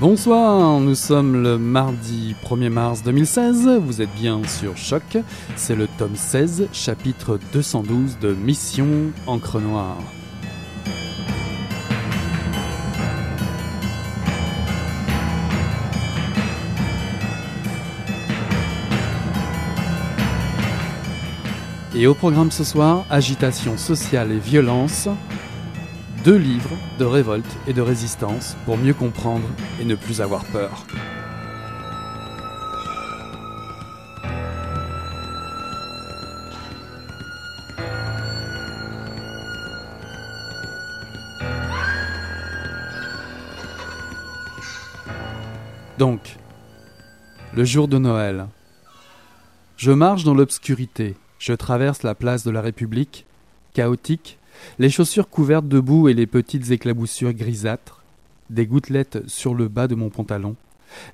Bonsoir, nous sommes le mardi 1er mars 2016, vous êtes bien sur Choc, c'est le tome 16, chapitre 212 de Mission Encre Noire. Et au programme ce soir, agitation sociale et violence, deux livres de révolte et de résistance pour mieux comprendre et ne plus avoir peur. Donc, le jour de Noël. Je marche dans l'obscurité, je traverse la place de la République, chaotique, les chaussures couvertes de boue et les petites éclaboussures grisâtres, des gouttelettes sur le bas de mon pantalon,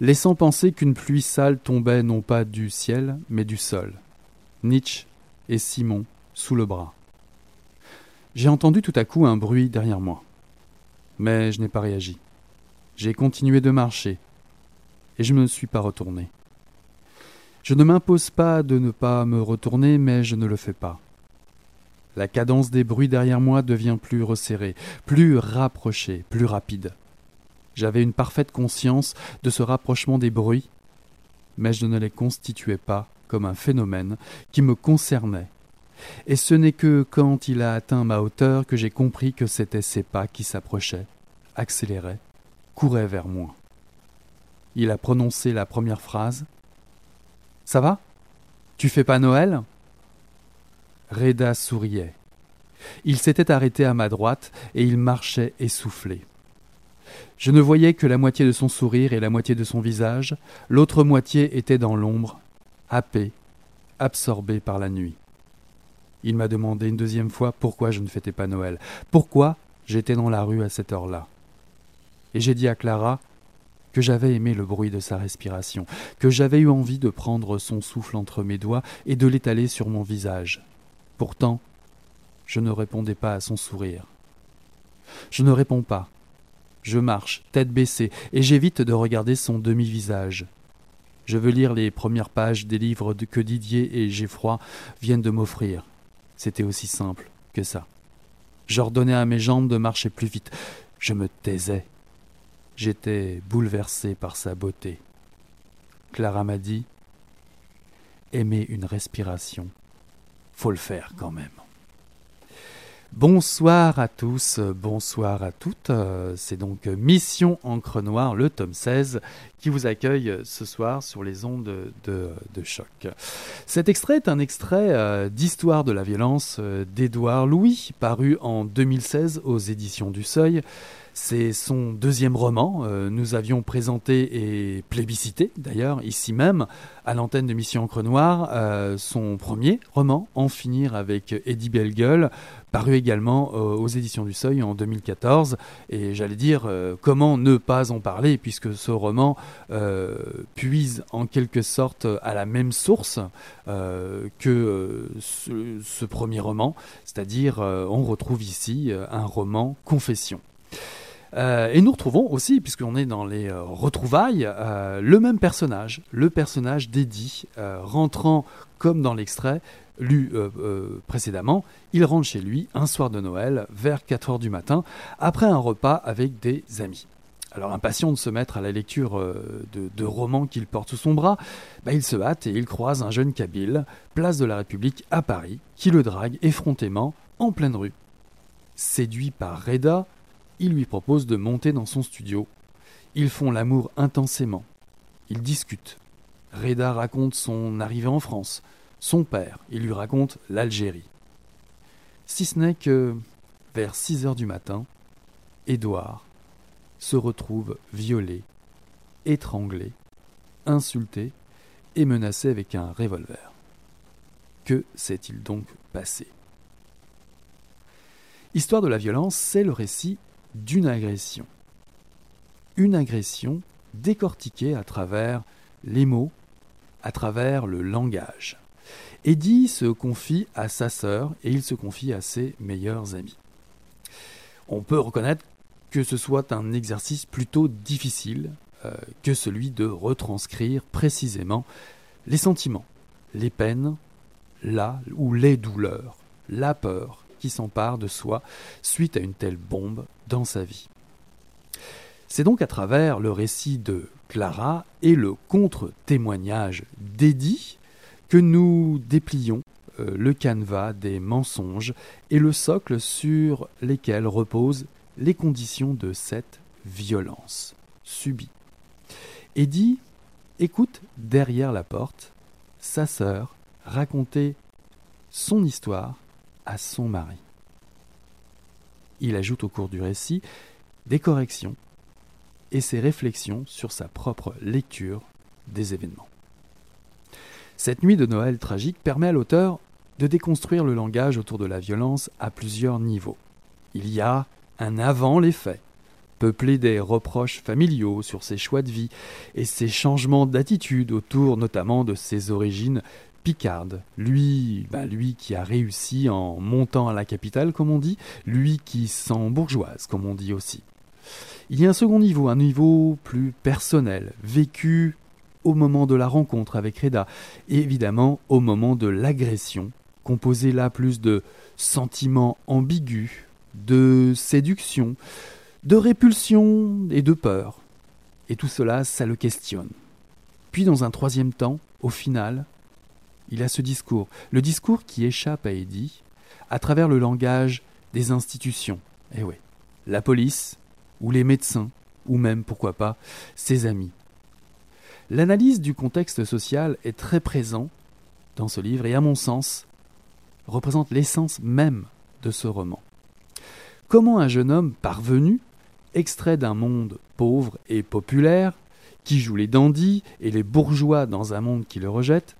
laissant penser qu'une pluie sale tombait non pas du ciel, mais du sol. Nietzsche et Simon sous le bras. J'ai entendu tout à coup un bruit derrière moi. Mais je n'ai pas réagi. J'ai continué de marcher, et je ne me suis pas retourné. Je ne m'impose pas de ne pas me retourner, mais je ne le fais pas. La cadence des bruits derrière moi devient plus resserrée, plus rapprochée, plus rapide. J'avais une parfaite conscience de ce rapprochement des bruits, mais je ne les constituais pas comme un phénomène qui me concernait. Et ce n'est que quand il a atteint ma hauteur que j'ai compris que c'étaient ces pas qui s'approchaient, accéléraient, couraient vers moi. Il a prononcé la première phrase. Ça va? Tu fais pas Noël? Reda souriait. Il s'était arrêté à ma droite et il marchait essoufflé. Je ne voyais que la moitié de son sourire et la moitié de son visage, l'autre moitié était dans l'ombre, happé, absorbé par la nuit. Il m'a demandé une deuxième fois pourquoi je ne fêtais pas Noël, pourquoi j'étais dans la rue à cette heure-là. Et j'ai dit à Clara que j'avais aimé le bruit de sa respiration, que j'avais eu envie de prendre son souffle entre mes doigts et de l'étaler sur mon visage. Pourtant, je ne répondais pas à son sourire. Je ne réponds pas. Je marche, tête baissée, et j'évite de regarder son demi-visage. Je veux lire les premières pages des livres que Didier et Geffroy viennent de m'offrir. C'était aussi simple que ça. J'ordonnais à mes jambes de marcher plus vite. Je me taisais. J'étais bouleversé par sa beauté. Clara m'a dit Aimer une respiration, faut le faire quand même. Bonsoir à tous, bonsoir à toutes. C'est donc Mission Encre Noire, le tome 16, qui vous accueille ce soir sur les ondes de, choc. Cet extrait est un extrait euh, d'Histoire de la violence euh, d'Édouard Louis, paru en 2016 aux éditions du Seuil. C'est son deuxième roman. Euh, nous avions présenté et plébiscité, d'ailleurs, ici même, à l'antenne de Mission Encre Noire, euh, son premier roman, En finir avec Eddie Bellegueule, paru également euh, aux éditions du Seuil en 2014. Et j'allais dire, comment ne pas en parler, puisque ce roman puise en quelque sorte à la même source que ce, ce, premier roman, c'est-à-dire on retrouve ici un roman confession. Euh, et nous retrouvons aussi, puisqu'on est dans les euh, retrouvailles, euh, le même personnage, le personnage d'Eddie, rentrant comme dans l'extrait lu précédemment, il rentre chez lui un soir de Noël vers 4 heures du matin, après un repas avec des amis. Alors impatient de se mettre à la lecture euh, de, romans qu'il porte sous son bras, bah, il se hâte et il croise un jeune Kabyle, place de la République à Paris, qui le drague effrontément en pleine rue. Séduit par Reda, il lui propose de monter dans son studio. Ils font l'amour intensément. Ils discutent. Reda raconte son arrivée en France, son père, il lui raconte l'Algérie. Si ce n'est que, vers 6 heures du matin, Édouard se retrouve violé, étranglé, insulté et menacé avec un revolver. Que s'est-il donc passé? Histoire de la violence, c'est le récit d'une agression. Une agression décortiquée à travers les mots, à travers le langage. Eddie se confie à sa sœur et il se confie à ses meilleurs amis. On peut reconnaître que ce soit un exercice plutôt difficile euh, que celui de retranscrire précisément les sentiments, les peines, là ou les douleurs, la peur qui s'empare de soi suite à une telle bombe dans sa vie. C'est donc à travers le récit de Clara et le contre-témoignage d'Eddie que nous déplions euh, le canevas des mensonges et le socle sur lesquels reposent les conditions de cette violence subie. Eddie écoute derrière la porte sa sœur raconter son histoire à son mari. Il ajoute au cours du récit des corrections et ses réflexions sur sa propre lecture des événements. Cette nuit de Noël tragique permet à l'auteur de déconstruire le langage autour de la violence à plusieurs niveaux. Il y a un avant les faits, peuplé des reproches familiaux sur ses choix de vie et ses changements d'attitude autour notamment de ses origines picardes. Lui, bah lui qui a réussi en montant à la capitale, comme on dit, lui qui sent bourgeoise, comme on dit aussi. Il y a un second niveau, un niveau plus personnel, vécu au moment de la rencontre avec Reda, et évidemment au moment de l'agression, composé là plus de sentiments ambigus, de séduction, de répulsion et de peur. Et tout cela, ça le questionne. Puis dans un troisième temps, au final, il a ce discours, le discours qui échappe à Eddie, à travers le langage des institutions. Eh oui, la police, ou les médecins, ou même, pourquoi pas, ses amis. L'analyse du contexte social est très présent dans ce livre et, à mon sens, représente l'essence même de ce roman. Comment un jeune homme parvenu, extrait d'un monde pauvre et populaire, qui joue les dandys et les bourgeois dans un monde qui le rejette,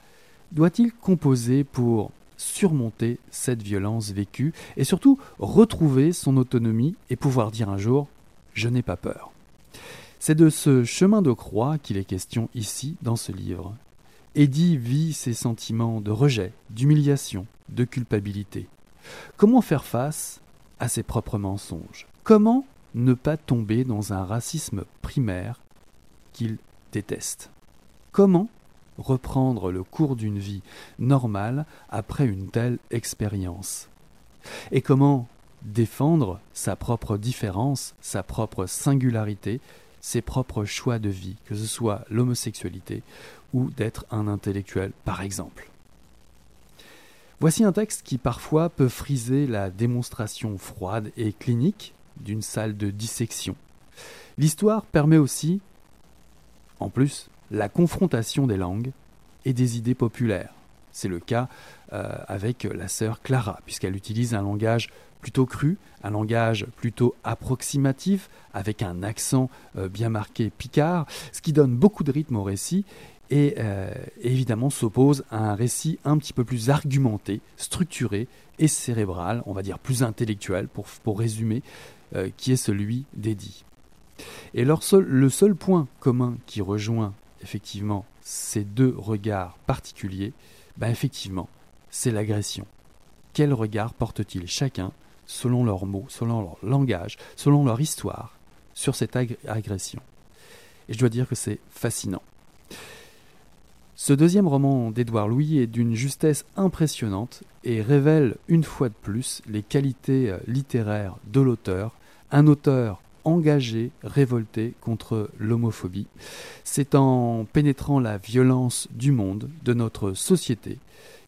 doit-il composer pour surmonter cette violence vécue et surtout retrouver son autonomie et pouvoir dire un jour ⁇ Je n'ai pas peur ⁇ C'est de ce chemin de croix qu'il est question ici dans ce livre. Eddie vit ses sentiments de rejet, d'humiliation, de culpabilité. Comment faire face à ses propres mensonges? Comment ne pas tomber dans un racisme primaire qu'il déteste? Comment reprendre le cours d'une vie normale après une telle expérience Et comment défendre sa propre différence, sa propre singularité, ses propres choix de vie, que ce soit l'homosexualité ou d'être un intellectuel par exemple Voici un texte qui parfois peut friser la démonstration froide et clinique d'une salle de dissection. L'histoire permet aussi, en plus, la confrontation des langues et des idées populaires. C'est le cas euh, avec la sœur Clara, puisqu'elle utilise un langage plutôt cru, un langage plutôt approximatif, avec un accent euh, bien marqué picard, ce qui donne beaucoup de rythme au récit et euh, évidemment s'oppose à un récit un petit peu plus argumenté, structuré et cérébral, on va dire plus intellectuel pour, résumer, qui est celui d'Eddie. Et le seul point commun qui rejoint effectivement ces deux regards particuliers, ben effectivement, c'est l'agression. Quel regard portent-ils chacun, selon leurs mots, selon leur langage, selon leur histoire, sur cette agression? Et je dois dire que c'est fascinant. Ce deuxième roman d'Édouard Louis est d'une justesse impressionnante et révèle une fois de plus les qualités euh, littéraires de l'auteur, un auteur engagé, révolté contre l'homophobie. C'est en pénétrant la violence du monde, de notre société,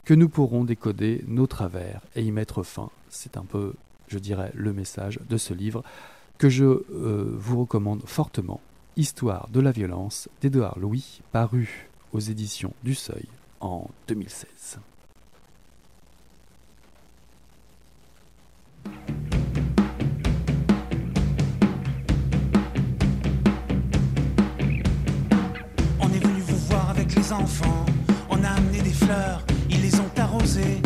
que nous pourrons décoder nos travers et y mettre fin. C'est un peu, je dirais, le message de ce livre que je euh, vous recommande fortement. Histoire de la violence d'Édouard Louis, paru aux éditions du Seuil en 2016. Enfants. On a amené des fleurs, ils les ont arrosées.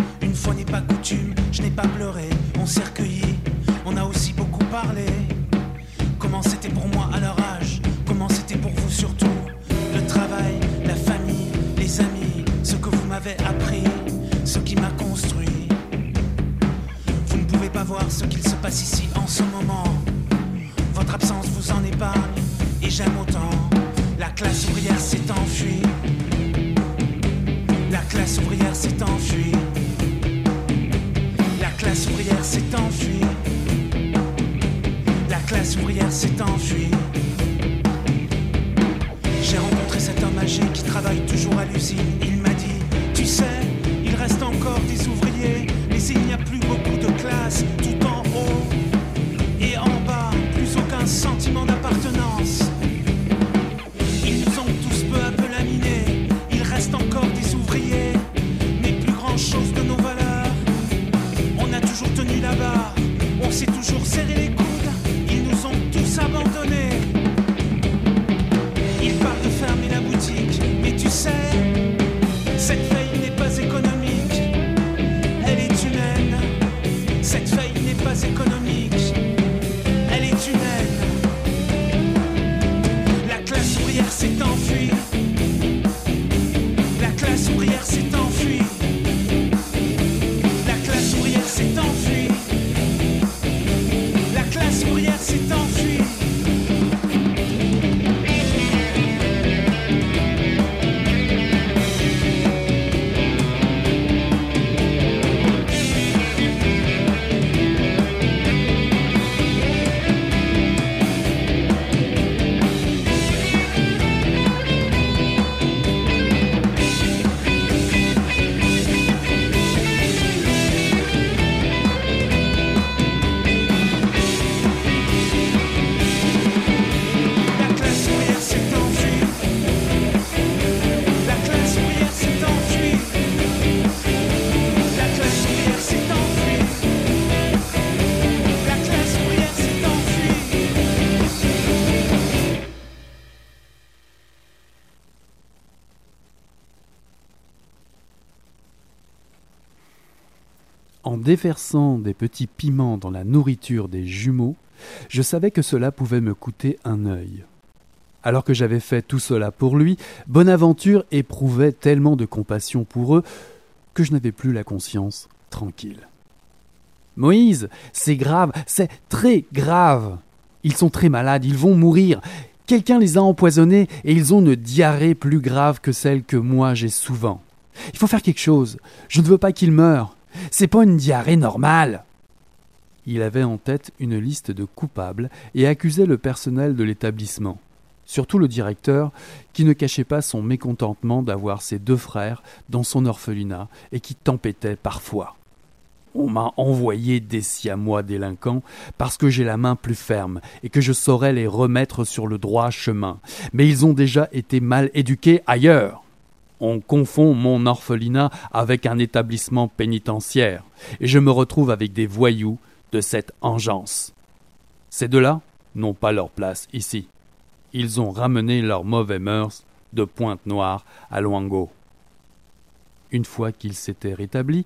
grand-chose de nos valeurs. On a toujours tenu la barre, on s'est toujours serré les coups. Déversant des petits piments dans la nourriture des jumeaux, je savais que cela pouvait me coûter un œil. Alors que j'avais fait tout cela pour lui, Bonaventure éprouvait tellement de compassion pour eux que je n'avais plus la conscience tranquille. Moïse, c'est grave, c'est très grave. Ils sont très malades, ils vont mourir. Quelqu'un les a empoisonnés et ils ont une diarrhée plus grave que celle que moi j'ai souvent. Il faut faire quelque chose. Je ne veux pas qu'ils meurent. C'est pas une diarrhée normale. Il avait en tête une liste de coupables et accusait le personnel de l'établissement, surtout le directeur, qui ne cachait pas son mécontentement d'avoir ses deux frères dans son orphelinat et qui tempêtait parfois. On m'a envoyé des siamois délinquants parce que j'ai la main plus ferme et que je saurais les remettre sur le droit chemin. Mais ils ont déjà été mal éduqués ailleurs on confond mon orphelinat avec un établissement pénitentiaire, et je me retrouve avec des voyous de cette engeance. Ces deux-là n'ont pas leur place ici. Ils ont ramené leurs mauvais mœurs de Pointe-Noire à Loango. Une fois qu'il s'était rétabli,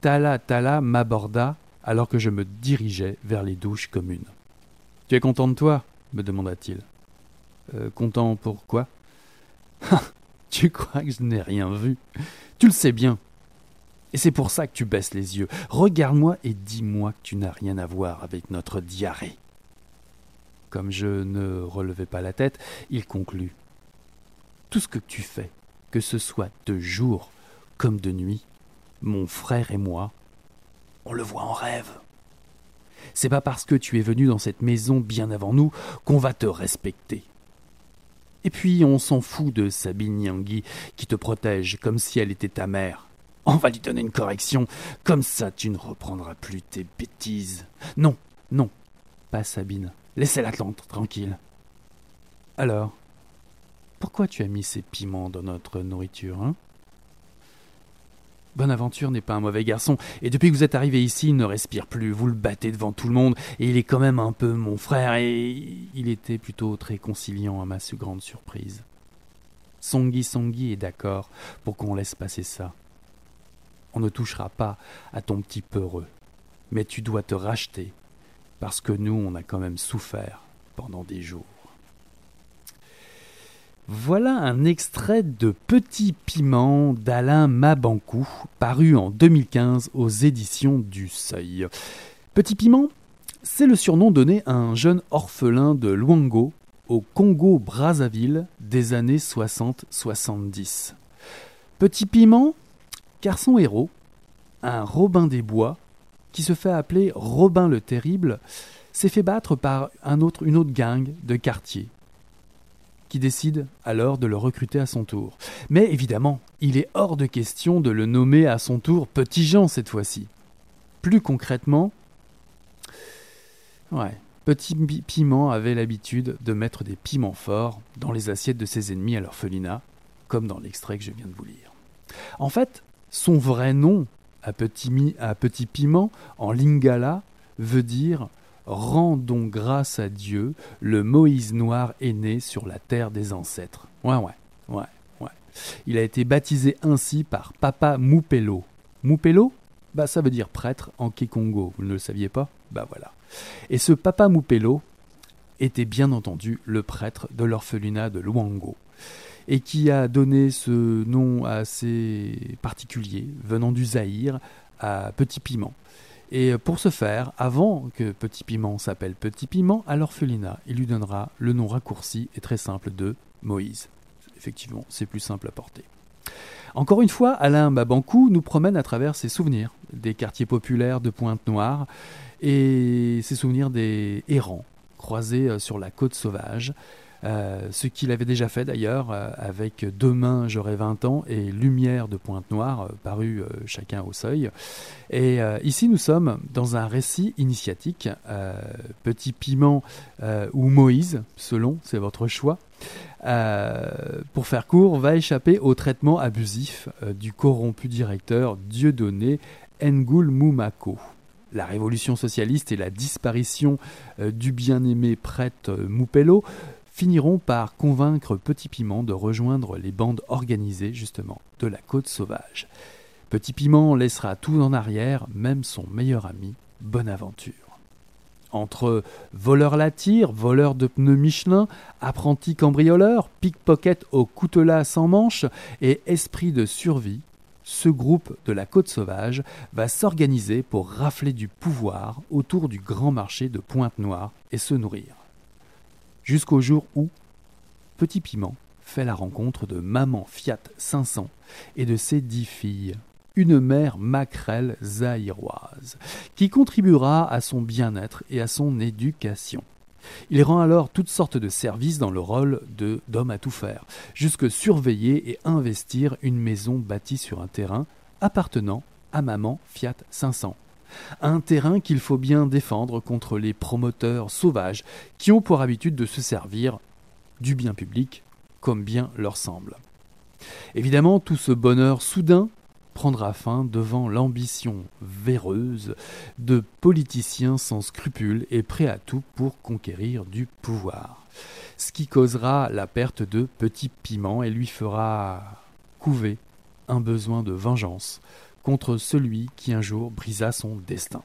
Tala Tala m'aborda alors que je me dirigeais vers les douches communes. Tu es content de toi? me demanda-t-il. Euh, content pour quoi? Tu crois que je n'ai rien vu? Tu le sais bien. Et c'est pour ça que tu baisses les yeux. Regarde-moi et dis-moi que tu n'as rien à voir avec notre diarrhée. Comme je ne relevais pas la tête, il conclut. Tout ce que tu fais, que ce soit de jour comme de nuit, mon frère et moi, on le voit en rêve. C'est pas parce que tu es venu dans cette maison bien avant nous qu'on va te respecter. Et puis on s'en fout de Sabine Yangui qui te protège comme si elle était ta mère. On va lui donner une correction, comme ça tu ne reprendras plus tes bêtises. Non, non, pas Sabine. Laissez-la tranquille. Alors, pourquoi tu as mis ces piments dans notre nourriture, hein? Bonaventure n'est pas un mauvais garçon, et depuis que vous êtes arrivé ici, il ne respire plus, vous le battez devant tout le monde, et il est quand même un peu mon frère, et il était plutôt très conciliant à ma grande surprise. Songi Songi est d'accord pour qu'on laisse passer ça. On ne touchera pas à ton petit peureux, mais tu dois te racheter, parce que nous, on a quand même souffert pendant des jours. Voilà un extrait de Petit Piment d'Alain Mabankou, paru en 2015 aux éditions du Seuil. Petit Piment, c'est le surnom donné à un jeune orphelin de Luango, au Congo-Brazzaville des années 60-70. Petit Piment, car son héros, un Robin des Bois, qui se fait appeler Robin le Terrible, s'est fait battre par une autre gang de quartier décide alors de le recruter à son tour. Mais évidemment, il est hors de question de le nommer à son tour Petit Jean cette fois-ci. Plus concrètement, ouais, Petit Piment avait l'habitude de mettre des piments forts dans les assiettes de ses ennemis à l'orphelinat, comme dans l'extrait que je viens de vous lire. En fait, son vrai nom à à petit Piment en lingala veut dire Rendons grâce à Dieu, le Moïse noir est né sur la terre des ancêtres. Ouais, ouais, ouais, ouais. Il a été baptisé ainsi par Papa Moupelo. Moupelo Bah, ça veut dire prêtre en Kikongo. Vous ne le saviez pas? Bah voilà. Et ce Papa Moupelo était bien entendu le prêtre de l'orphelinat de Luango et qui a donné ce nom assez particulier venant du Zaïre à Petit Piment. Et pour ce faire, avant que Petit Piment s'appelle Petit Piment, à l'orphelinat, il lui donnera le nom raccourci et très simple de Moïse. Effectivement, c'est plus simple à porter. Encore une fois, Alain Babankou nous promène à travers ses souvenirs des quartiers populaires de Pointe-Noire et ses souvenirs des errants croisés euh, sur la côte sauvage, euh, ce qu'il avait déjà fait d'ailleurs euh, avec Demain j'aurai 20 ans et Lumière de Pointe-Noire, euh, paru chacun au seuil. Et ici nous sommes dans un récit initiatique, Petit Piment ou Moïse, selon, c'est votre choix. pour faire court, va échapper au traitement abusif du corrompu directeur Dieudonné Ngoul Moumako la révolution socialiste et la disparition du bien-aimé prêtre Moupello finiront par convaincre Petit Piment de rejoindre les bandes organisées justement de la côte sauvage. Petit Piment laissera tout en arrière, même son meilleur ami, Bonaventure. Entre voleur la tire, voleur de pneus Michelin, apprenti cambrioleur, pickpocket au coutelas sans manche et esprit de survie, ce groupe de la côte sauvage va s'organiser pour rafler du pouvoir autour du grand marché de Pointe-Noire et se nourrir jusqu'au jour où Petit Piment fait la rencontre de maman Fiat 500 et de ses dix filles, une mère maquerelle zaïroise, qui contribuera à son bien-être et à son éducation. Il rend alors toutes sortes de services dans le rôle de d'homme à tout faire, jusque surveiller et investir une maison bâtie sur un terrain appartenant à maman Fiat 500 un terrain qu'il faut bien défendre contre les promoteurs sauvages qui ont pour habitude de se servir du bien public comme bien leur semble. Évidemment, tout ce bonheur soudain prendra fin devant l'ambition véreuse de politiciens sans scrupules et prêts à tout pour conquérir du pouvoir. Ce qui causera la perte de Petit Piment et lui fera couver un besoin de vengeance contre celui qui un jour brisa son destin.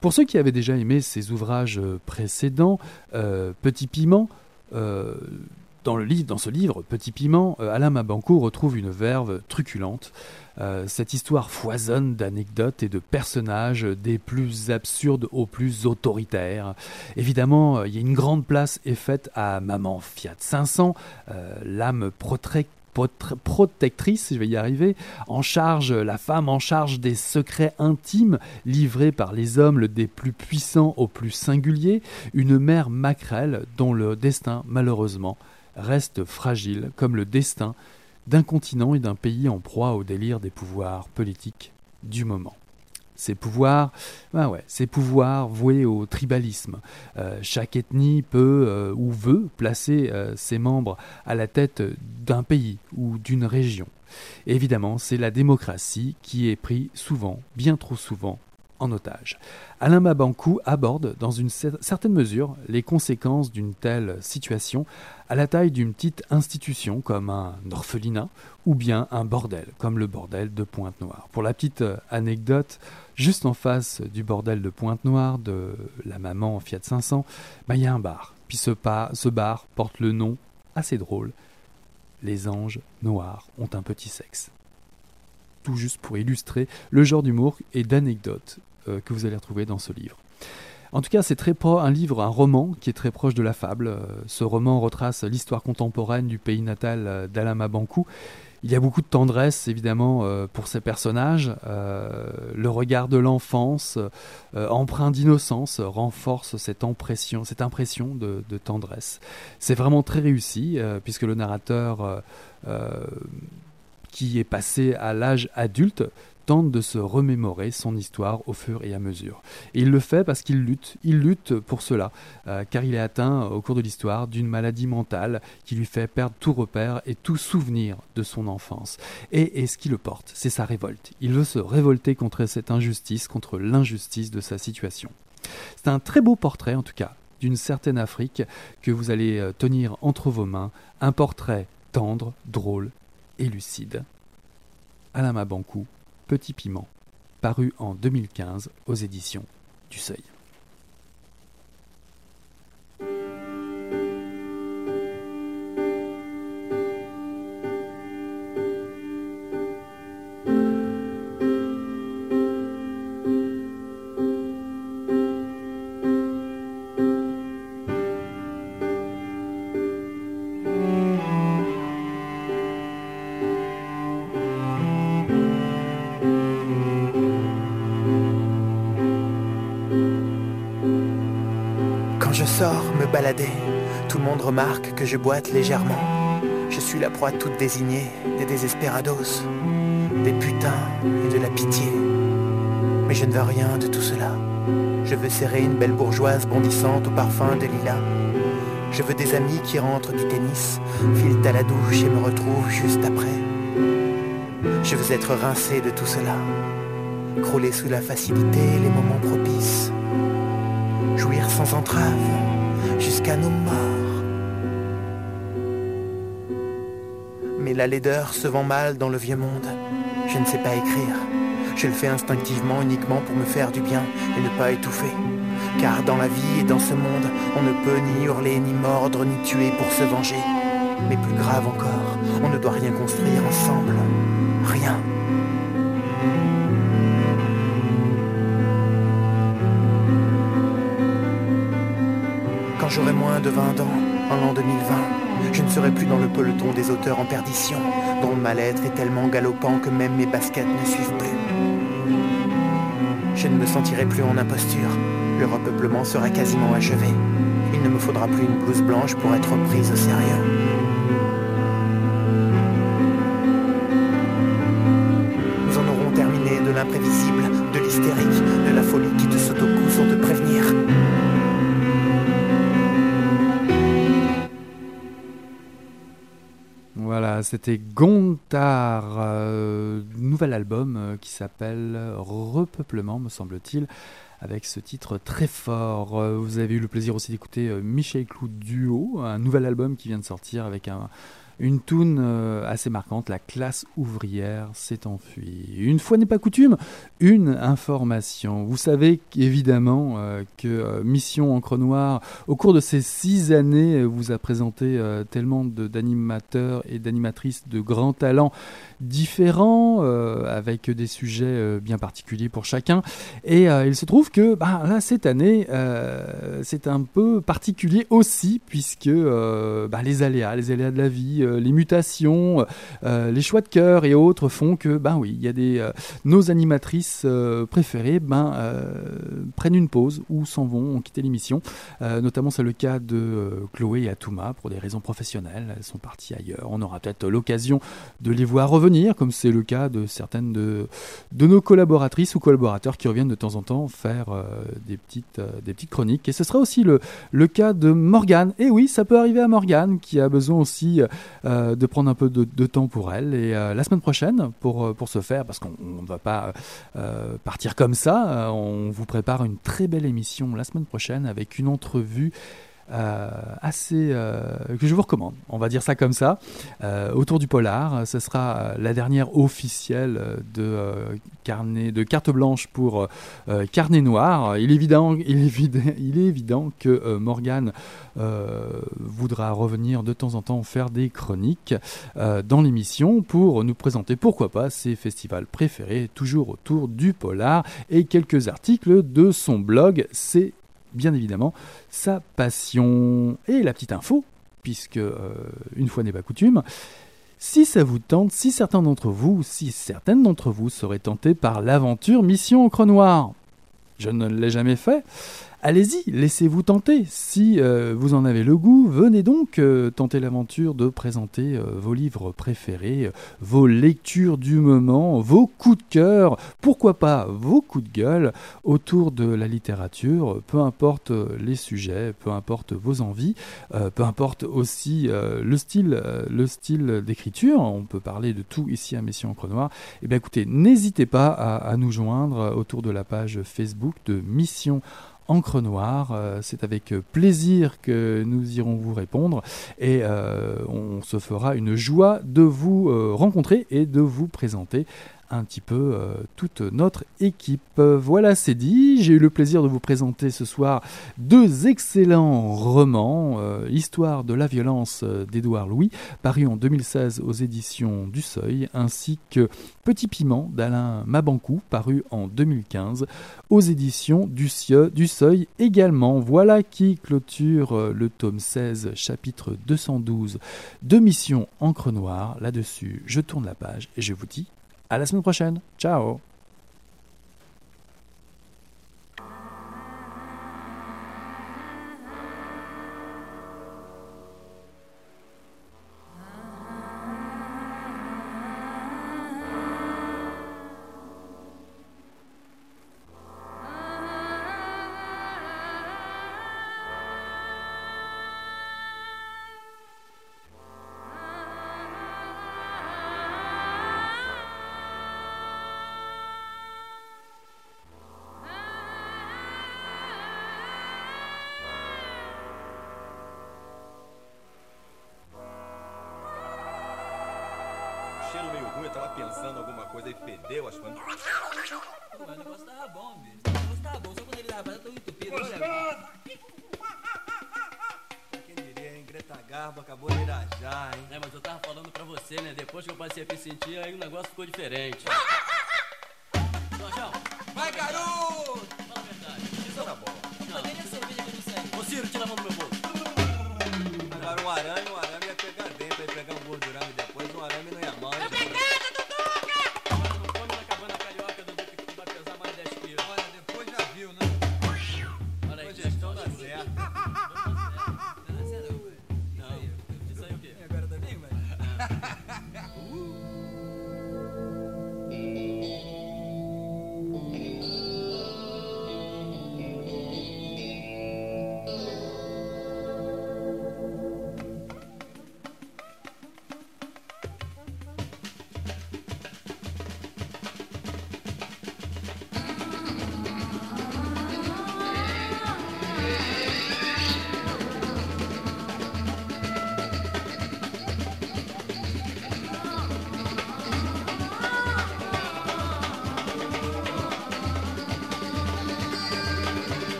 Pour ceux qui avaient déjà aimé ses ouvrages précédents, euh, Petit Piment, euh, dans, ce livre, Petit Piment, euh, Alain Mabanco retrouve une verve truculente. cette histoire foisonne d'anecdotes et de personnages des plus absurdes aux plus autoritaires. Évidemment, il y a une grande place est faite à Maman Fiat 500, l'âme protectrice je vais y arriver, en charge, la femme en charge des secrets intimes livrés par les hommes des plus puissants aux plus singuliers, une mère maquerelle dont le destin, malheureusement, reste fragile comme le destin d'un continent et d'un pays en proie au délire des pouvoirs politiques du moment. Ces pouvoirs, ben ouais, ces pouvoirs voués au tribalisme. Euh, chaque ethnie peut euh, ou veut placer euh, ses membres à la tête d'un pays ou d'une région. évidemment, c'est la démocratie qui est prise souvent, bien trop souvent, en otage. Alain Mabankou aborde, dans une certaine mesure, les conséquences d'une telle situation à la taille d'une petite institution comme un orphelinat ou bien un bordel, comme le bordel de Pointe-Noire. Pour la petite euh, anecdote, juste en face du bordel de Pointe-Noire, de la maman Fiat 500, bah, il y a un bar. Puis ce bar porte le nom assez drôle Les anges noirs ont un petit sexe tout juste pour illustrer le genre d'humour et d'anecdotes euh, que vous allez retrouver dans ce livre. En tout cas, c'est très un livre, un roman qui est très proche de la fable. Euh, ce roman retrace l'histoire contemporaine du pays natal euh, d'Alama Bankou. Il y a beaucoup de tendresse, évidemment, pour ces personnages. le regard de l'enfance, empreint d'innocence, renforce cette impression, cette impression de tendresse. C'est vraiment très réussi, puisque le narrateur qui est passé à l'âge adulte tente de se remémorer son histoire au fur et à mesure. Et il le fait parce qu'il lutte, il lutte pour cela, euh, car il est atteint au cours de l'histoire d'une maladie mentale qui lui fait perdre tout repère et tout souvenir de son enfance. Et, et ce qui le porte, c'est sa révolte. Il veut se révolter contre cette injustice, contre l'injustice de sa situation. C'est un très beau portrait, en tout cas, d'une certaine Afrique que vous allez euh, tenir entre vos mains, un portrait tendre, drôle et lucide. Alain Mabankou, Petit Piment, paru en 2015 aux éditions du Seuil. Tout le monde remarque que je boite légèrement. Je suis la proie toute désignée des désespérados, des putains et de la pitié. Mais je ne veux rien de tout cela. Je veux serrer une belle bourgeoise bondissante au parfum de lilas. Je veux des amis qui rentrent du tennis, filent à la douche et me retrouvent juste après. Je veux être rincé de tout cela, crouler sous la facilité les moments propices, sans entrave jusqu'à nos morts. Mais la laideur se vend mal dans le vieux monde. Je ne sais pas écrire. Je le fais instinctivement uniquement pour me faire du bien et ne pas étouffer. Car dans la vie et dans ce monde, on ne peut ni hurler, ni mordre, ni tuer pour se venger. Mais plus grave encore, on ne doit rien construire ensemble. Rien. J'aurai moins de 20 ans, en l'an 2020, je ne serai plus dans le peloton des auteurs en perdition, dont le mal-être est tellement galopant que même mes baskets ne suivent plus. Je ne me sentirai plus en imposture, le repeuplement sera quasiment achevé. Il ne me faudra plus une blouse blanche pour être prise au sérieux. C'était Gontard, euh, nouvel album euh, qui s'appelle Repeuplement, me semble-t-il, avec ce titre très fort. Euh, vous avez eu le plaisir aussi d'écouter Michel Clou Duo, un nouvel album qui vient de sortir avec un, une toune euh, assez marquante, la classe ouvrière s'est enfuie. Une fois n'est pas coutume, une information. Vous savez évidemment euh, que euh, Mission Encre Noire, au cours de ces six années, vous a présenté tellement d'animateurs et d'animatrices de grands talents différents, avec des sujets bien particuliers pour chacun. Et il se trouve que bah, cette année, c'est un peu particulier aussi, puisque bah, les aléas, les aléas de la vie, les mutations, les choix de cœur et autres font que, ben oui, il y a des nos animatrices préférées, ben prennent une pause ou s'en vont, ont quitté l'émission. notamment, c'est le cas de Chloé et Atouma pour des raisons professionnelles. Elles sont parties ailleurs. On aura peut-être l'occasion de les voir revenir, comme c'est le cas de certaines de, de nos collaboratrices ou collaborateurs qui reviennent de temps en temps faire des, petites, des petites chroniques. Et ce sera aussi le, le cas de Morgane. Et oui, ça peut arriver à Morgane qui a besoin aussi euh, de prendre un peu de, temps pour elle. Et euh, la semaine prochaine, pour, pour ce faire, parce qu'on ne va pas euh, partir comme ça, on vous prépare une très belle émission la semaine prochaine avec une entrevue euh, assez euh, que je vous recommande. On va dire ça comme ça. Euh, autour du polar, ce sera la dernière officielle de carnet de carte blanche pour carnet noir. Il est évident, il est évident, il est évident que Morgane voudra revenir de temps en temps faire des chroniques dans l'émission pour nous présenter pourquoi pas ses festivals préférés, toujours autour du polar et quelques articles de son blog. C'est bien évidemment sa passion. Et la petite info, puisque euh, une fois n'est pas coutume, si ça vous tente, si certains d'entre vous, si certaines d'entre vous seraient tentés par l'aventure Mission Encre Noire, je ne l'ai jamais fait, allez-y, laissez-vous tenter. Si euh, vous en avez le goût, venez donc euh, tenter l'aventure de présenter euh, vos livres préférés, vos lectures du moment, vos coups de cœur, pourquoi pas vos coups de gueule autour de la littérature, peu importe les sujets, peu importe vos envies, peu importe aussi le style, le style d'écriture. On peut parler de tout ici à Mission Encre Noire. Eh bien écoutez, n'hésitez pas à, à nous joindre autour de la page Facebook de Mission Encre Noire. Euh, c'est avec plaisir que nous irons vous répondre et euh, on se fera une joie de vous euh, rencontrer et de vous présenter un petit peu euh, toute notre équipe. Voilà, c'est dit. J'ai eu le plaisir de vous présenter ce soir deux excellents romans. Euh, Histoire de la violence euh, d'Édouard Louis, paru en 2016 aux éditions du Seuil, ainsi que Petit piment d'Alain Mabancou, paru en 2015 aux éditions du, du Seuil également. Voilà qui clôture le tome 16, chapitre 212 de Mission Encre Noire. Là-dessus, je tourne la page et je vous dis à la semaine prochaine. Ciao barba acabou de irajar, hein? É, mas eu tava falando pra você, né? Depois que eu passei a me sentir, aí o negócio ficou diferente. Ah, ah, ah,